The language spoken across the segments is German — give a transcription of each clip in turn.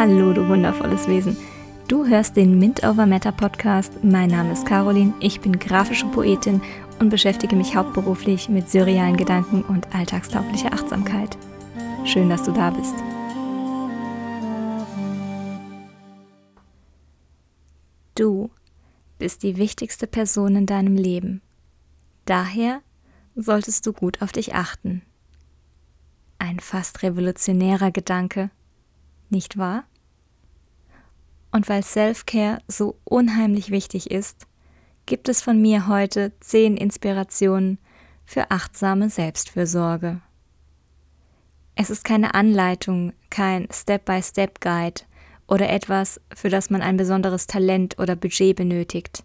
Hallo, du wundervolles Wesen. Du hörst den Mint Over Matter Podcast. Mein Name ist Caroline, ich bin grafische Poetin und beschäftige mich hauptberuflich mit surrealen Gedanken und alltagstauglicher Achtsamkeit. Schön, dass du da bist. Du bist die wichtigste Person in deinem Leben. Daher solltest du gut auf dich achten. Ein fast revolutionärer Gedanke, nicht wahr? Und weil Self-Care so unheimlich wichtig ist, gibt es von mir heute zehn Inspirationen für achtsame Selbstfürsorge. Es ist keine Anleitung, kein Step-by-Step-Guide oder etwas, für das man ein besonderes Talent oder Budget benötigt.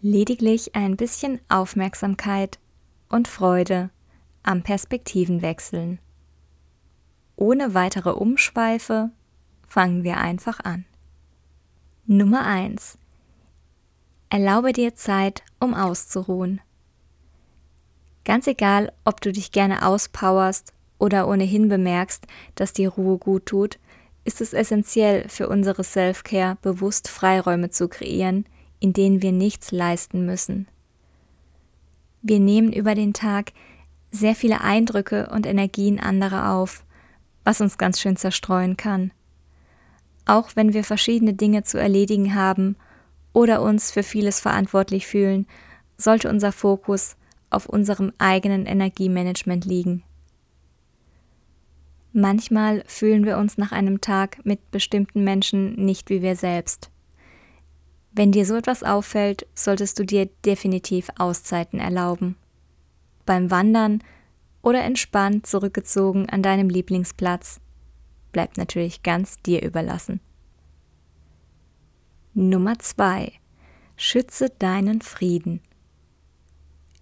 Lediglich ein bisschen Aufmerksamkeit und Freude am Perspektivenwechseln. Ohne weitere Umschweife fangen wir einfach an. Nummer 1. Erlaube dir Zeit, um auszuruhen. Ganz egal, ob du dich gerne auspowerst oder ohnehin bemerkst, dass dir Ruhe gut tut, ist es essentiell für unsere Self-Care bewusst Freiräume zu kreieren, in denen wir nichts leisten müssen. Wir nehmen über den Tag sehr viele Eindrücke und Energien anderer auf, was uns ganz schön zerstreuen kann. Auch wenn wir verschiedene Dinge zu erledigen haben oder uns für vieles verantwortlich fühlen, sollte unser Fokus auf unserem eigenen Energiemanagement liegen. Manchmal fühlen wir uns nach einem Tag mit bestimmten Menschen nicht wie wir selbst. Wenn dir so etwas auffällt, solltest du dir definitiv Auszeiten erlauben. Beim Wandern oder entspannt zurückgezogen an deinem Lieblingsplatz. Bleibt natürlich ganz dir überlassen. Nummer 2. Schütze deinen Frieden.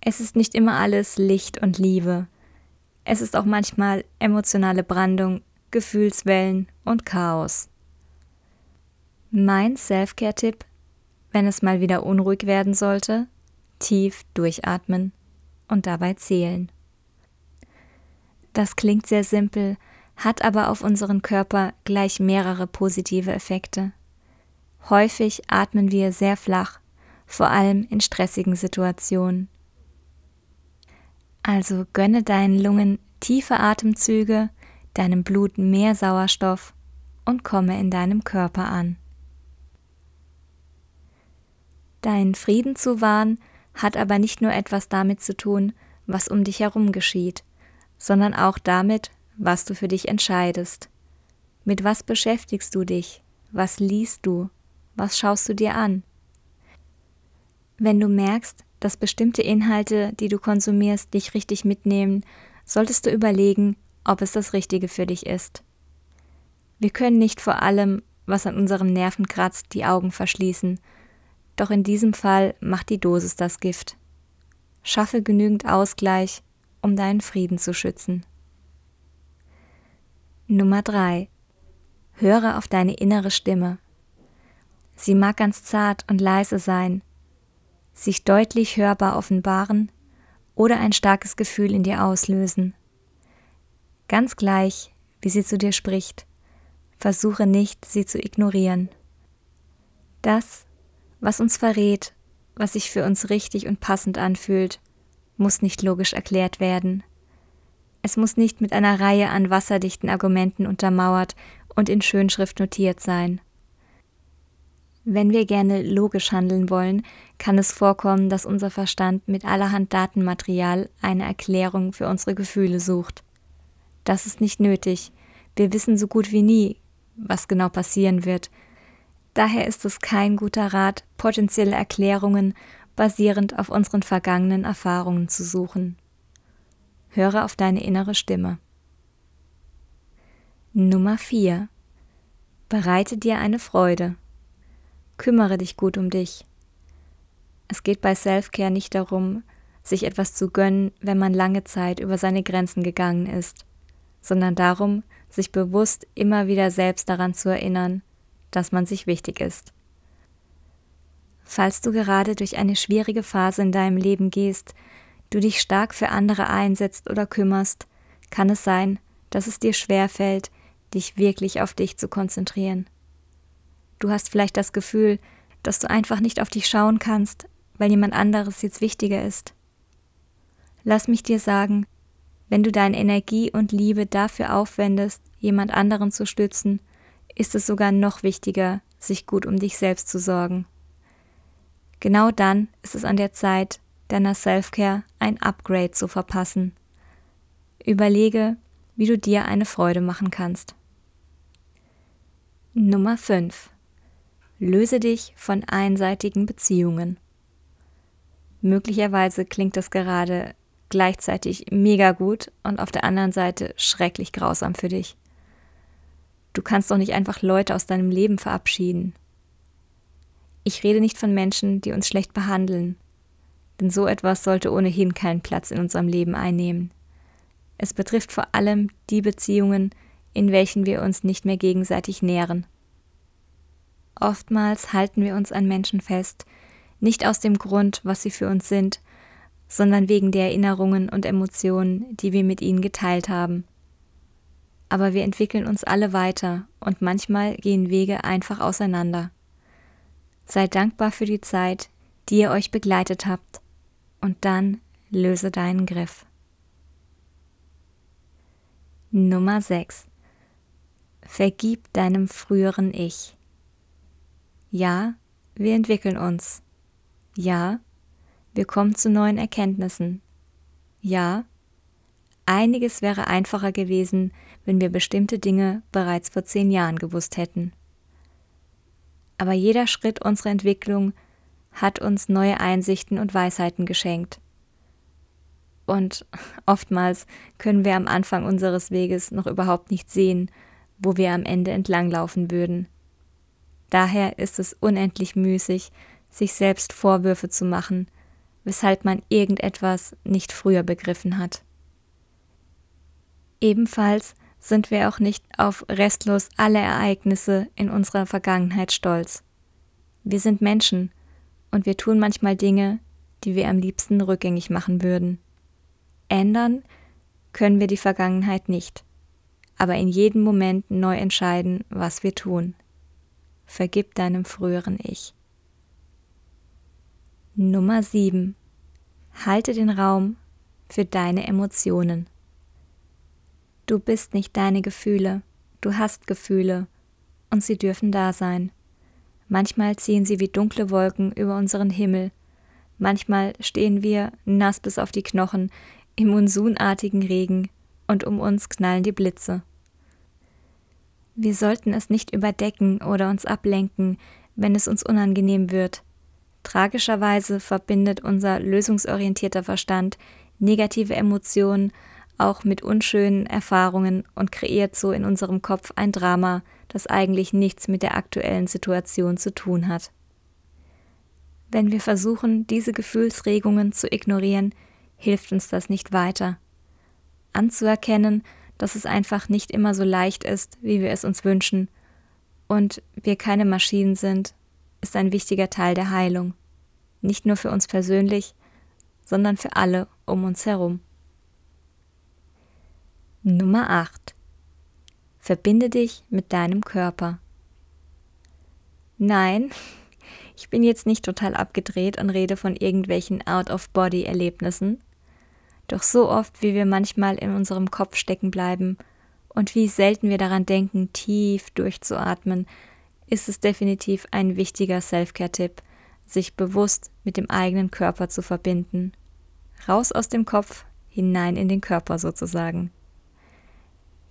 Es ist nicht immer alles Licht und Liebe. Es ist auch manchmal emotionale Brandung, Gefühlswellen und Chaos. Mein Self-Care-Tipp, wenn es mal wieder unruhig werden sollte, tief durchatmen und dabei zählen. Das klingt sehr simpel, hat aber auf unseren Körper gleich mehrere positive Effekte. Häufig atmen wir sehr flach, vor allem in stressigen Situationen. Also gönne deinen Lungen tiefe Atemzüge, deinem Blut mehr Sauerstoff und komme in deinem Körper an. Deinen Frieden zu wahren hat aber nicht nur etwas damit zu tun, was um dich herum geschieht, sondern auch damit, was du für dich entscheidest. Mit was beschäftigst du dich? Was liest du? Was schaust du dir an? Wenn du merkst, dass bestimmte Inhalte, die du konsumierst, dich richtig mitnehmen, solltest du überlegen, ob es das Richtige für dich ist. Wir können nicht vor allem, was an unserem Nerven kratzt, die Augen verschließen, doch in diesem Fall macht die Dosis das Gift. Schaffe genügend Ausgleich um deinen Frieden zu schützen. Nummer 3. Höre auf deine innere Stimme. Sie mag ganz zart und leise sein, sich deutlich hörbar offenbaren oder ein starkes Gefühl in dir auslösen. Ganz gleich, wie sie zu dir spricht, versuche nicht, sie zu ignorieren. Das, was uns verrät, was sich für uns richtig und passend anfühlt, muss nicht logisch erklärt werden. Es muss nicht mit einer Reihe an wasserdichten Argumenten untermauert und in Schönschrift notiert sein. Wenn wir gerne logisch handeln wollen, kann es vorkommen, dass unser Verstand mit allerhand Datenmaterial eine Erklärung für unsere Gefühle sucht. Das ist nicht nötig. Wir wissen so gut wie nie, was genau passieren wird. Daher ist es kein guter Rat, potenzielle Erklärungen basierend auf unseren vergangenen Erfahrungen zu suchen. Höre auf deine innere Stimme. Nummer 4. Bereite dir eine Freude. Kümmere dich gut um dich. Es geht bei Selfcare nicht darum, sich etwas zu gönnen, wenn man lange Zeit über seine Grenzen gegangen ist, sondern darum, sich bewusst immer wieder selbst daran zu erinnern, dass man sich wichtig ist. Falls du gerade durch eine schwierige Phase in deinem Leben gehst, du dich stark für andere einsetzt oder kümmerst, kann es sein, dass es dir schwerfällt, dich wirklich auf dich zu konzentrieren. Du hast vielleicht das Gefühl, dass du einfach nicht auf dich schauen kannst, weil jemand anderes jetzt wichtiger ist. Lass mich dir sagen, wenn du deine Energie und Liebe dafür aufwendest, jemand anderen zu stützen, ist es sogar noch wichtiger, sich gut um dich selbst zu sorgen. Genau dann ist es an der Zeit, deiner Selfcare ein Upgrade zu verpassen. Überlege, wie du dir eine Freude machen kannst. Nummer 5. Löse dich von einseitigen Beziehungen. Möglicherweise klingt das gerade gleichzeitig mega gut und auf der anderen Seite schrecklich grausam für dich. Du kannst doch nicht einfach Leute aus deinem Leben verabschieden. Ich rede nicht von Menschen, die uns schlecht behandeln, denn so etwas sollte ohnehin keinen Platz in unserem Leben einnehmen. Es betrifft vor allem die Beziehungen, in welchen wir uns nicht mehr gegenseitig nähren. Oftmals halten wir uns an Menschen fest, nicht aus dem Grund, was sie für uns sind, sondern wegen der Erinnerungen und Emotionen, die wir mit ihnen geteilt haben. Aber wir entwickeln uns alle weiter und manchmal gehen Wege einfach auseinander. Sei dankbar für die Zeit, die ihr euch begleitet habt, und dann löse deinen Griff. Nummer 6. Vergib deinem früheren Ich. Ja, wir entwickeln uns. Ja, wir kommen zu neuen Erkenntnissen. Ja, einiges wäre einfacher gewesen, wenn wir bestimmte Dinge bereits vor zehn Jahren gewusst hätten. Aber jeder Schritt unserer Entwicklung hat uns neue Einsichten und Weisheiten geschenkt. Und oftmals können wir am Anfang unseres Weges noch überhaupt nicht sehen, wo wir am Ende entlanglaufen würden. Daher ist es unendlich müßig, sich selbst Vorwürfe zu machen, weshalb man irgendetwas nicht früher begriffen hat. Ebenfalls sind wir auch nicht auf restlos alle Ereignisse in unserer Vergangenheit stolz. Wir sind Menschen und wir tun manchmal Dinge, die wir am liebsten rückgängig machen würden. Ändern können wir die Vergangenheit nicht, aber in jedem Moment neu entscheiden, was wir tun. Vergib deinem früheren Ich. Nummer 7. Halte den Raum für deine Emotionen. Du bist nicht deine Gefühle, du hast Gefühle und sie dürfen da sein. Manchmal ziehen sie wie dunkle Wolken über unseren Himmel, manchmal stehen wir, nass bis auf die Knochen, im monsunartigen Regen und um uns knallen die Blitze. Wir sollten es nicht überdecken oder uns ablenken, wenn es uns unangenehm wird, Tragischerweise verbindet unser lösungsorientierter Verstand negative Emotionen auch mit unschönen Erfahrungen und kreiert so in unserem Kopf ein Drama, das eigentlich nichts mit der aktuellen Situation zu tun hat. Wenn wir versuchen, diese Gefühlsregungen zu ignorieren, hilft uns das nicht weiter. Anzuerkennen, dass es einfach nicht immer so leicht ist, wie wir es uns wünschen, und wir keine Maschinen sind, ist ein wichtiger Teil der Heilung. Nicht nur für uns persönlich, sondern für alle um uns herum. Nummer 8. Verbinde dich mit deinem Körper. Nein, ich bin jetzt nicht total abgedreht und rede von irgendwelchen Out-of-Body-Erlebnissen. Doch so oft, wie wir manchmal in unserem Kopf stecken bleiben und wie selten wir daran denken, tief durchzuatmen, ist es definitiv ein wichtiger Self-Care-Tipp, sich bewusst mit dem eigenen Körper zu verbinden. Raus aus dem Kopf, hinein in den Körper sozusagen.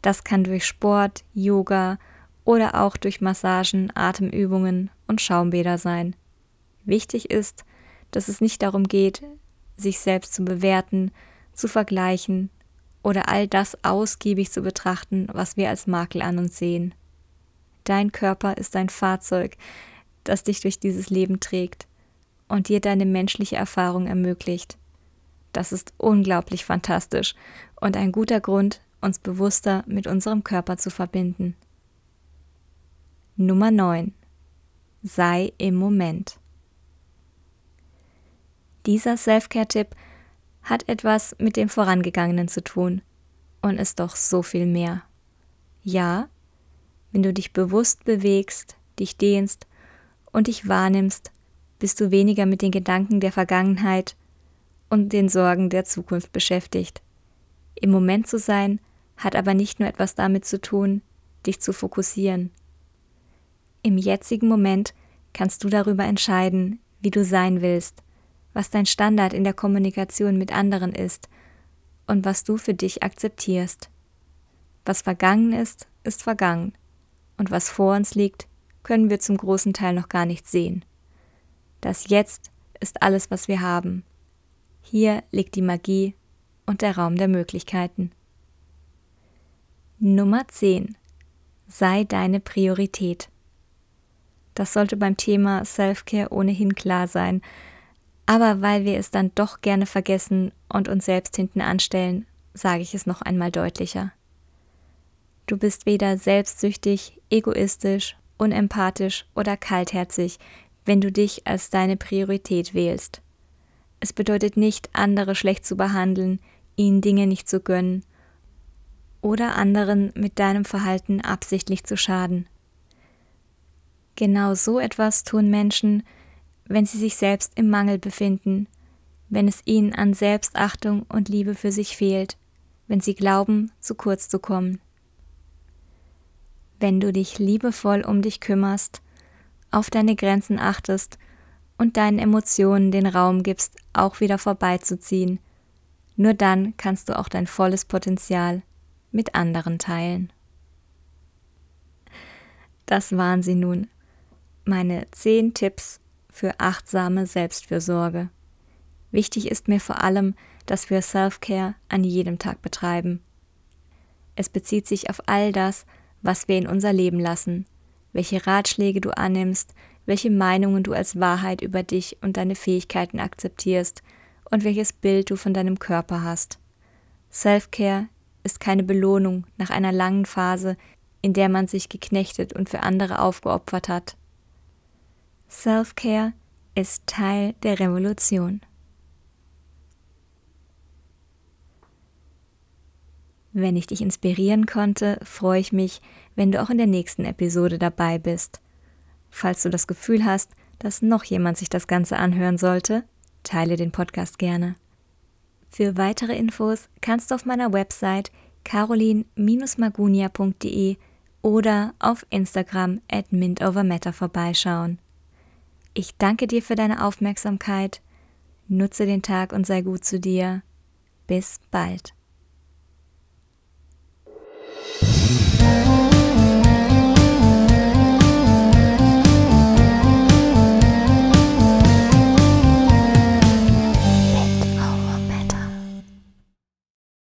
Das kann durch Sport, Yoga oder auch durch Massagen, Atemübungen und Schaumbäder sein. Wichtig ist, dass es nicht darum geht, sich selbst zu bewerten, zu vergleichen oder all das ausgiebig zu betrachten, was wir als Makel an uns sehen. Dein Körper ist ein Fahrzeug, das dich durch dieses Leben trägt und dir deine menschliche Erfahrung ermöglicht. Das ist unglaublich fantastisch und ein guter Grund, uns bewusster mit unserem Körper zu verbinden. Nummer 9. Sei im Moment. Dieser Self-Care-Tipp hat etwas mit dem Vorangegangenen zu tun und ist doch so viel mehr. Ja, Wenn du dich bewusst bewegst, dich dehnst und dich wahrnimmst, bist du weniger mit den Gedanken der Vergangenheit und den Sorgen der Zukunft beschäftigt. Im Moment zu sein, hat aber nicht nur etwas damit zu tun, dich zu fokussieren. Im jetzigen Moment kannst du darüber entscheiden, wie du sein willst, was dein Standard in der Kommunikation mit anderen ist und was du für dich akzeptierst. Was vergangen ist, ist vergangen, und was vor uns liegt, können wir zum großen Teil noch gar nicht sehen. Das Jetzt ist alles, was wir haben. Hier liegt die Magie und der Raum der Möglichkeiten. Nummer 10. Sei deine Priorität. Das sollte beim Thema Self-Care ohnehin klar sein, aber weil wir es dann doch gerne vergessen und uns selbst hinten anstellen, sage ich es noch einmal deutlicher. Du bist weder selbstsüchtig, egoistisch, unempathisch oder kaltherzig, wenn du dich als deine Priorität wählst. Es bedeutet nicht, andere schlecht zu behandeln, ihnen Dinge nicht zu gönnen oder anderen mit deinem Verhalten absichtlich zu schaden. Genau so etwas tun Menschen, wenn sie sich selbst im Mangel befinden, wenn es ihnen an Selbstachtung und Liebe für sich fehlt, wenn sie glauben, zu kurz zu kommen. Wenn du dich liebevoll um dich kümmerst, auf deine Grenzen achtest und deinen Emotionen den Raum gibst, auch wieder vorbeizuziehen, nur dann kannst du auch dein volles Potenzial mit anderen teilen. Das waren sie nun, meine zehn Tipps für achtsame Selbstfürsorge. Wichtig ist mir vor allem, dass wir Self-Care an jedem Tag betreiben. Es bezieht sich auf all das, was wir in unser Leben lassen, welche Ratschläge du annimmst, welche Meinungen du als Wahrheit über dich und deine Fähigkeiten akzeptierst und welches Bild du von deinem Körper hast. Self-Care ist keine Belohnung nach einer langen Phase, in der man sich geknechtet und für andere aufgeopfert hat. Self-Care ist Teil der Revolution. Wenn ich dich inspirieren konnte, freue ich mich, wenn du auch in der nächsten Episode dabei bist. Falls du das Gefühl hast, dass noch jemand sich das Ganze anhören sollte, teile den Podcast gerne. Für weitere Infos kannst du auf meiner Website carolin-magunia.de oder auf Instagram at mintovermeta vorbeischauen. Ich danke dir für deine Aufmerksamkeit. Nutze den Tag und sei gut zu dir. Bis bald.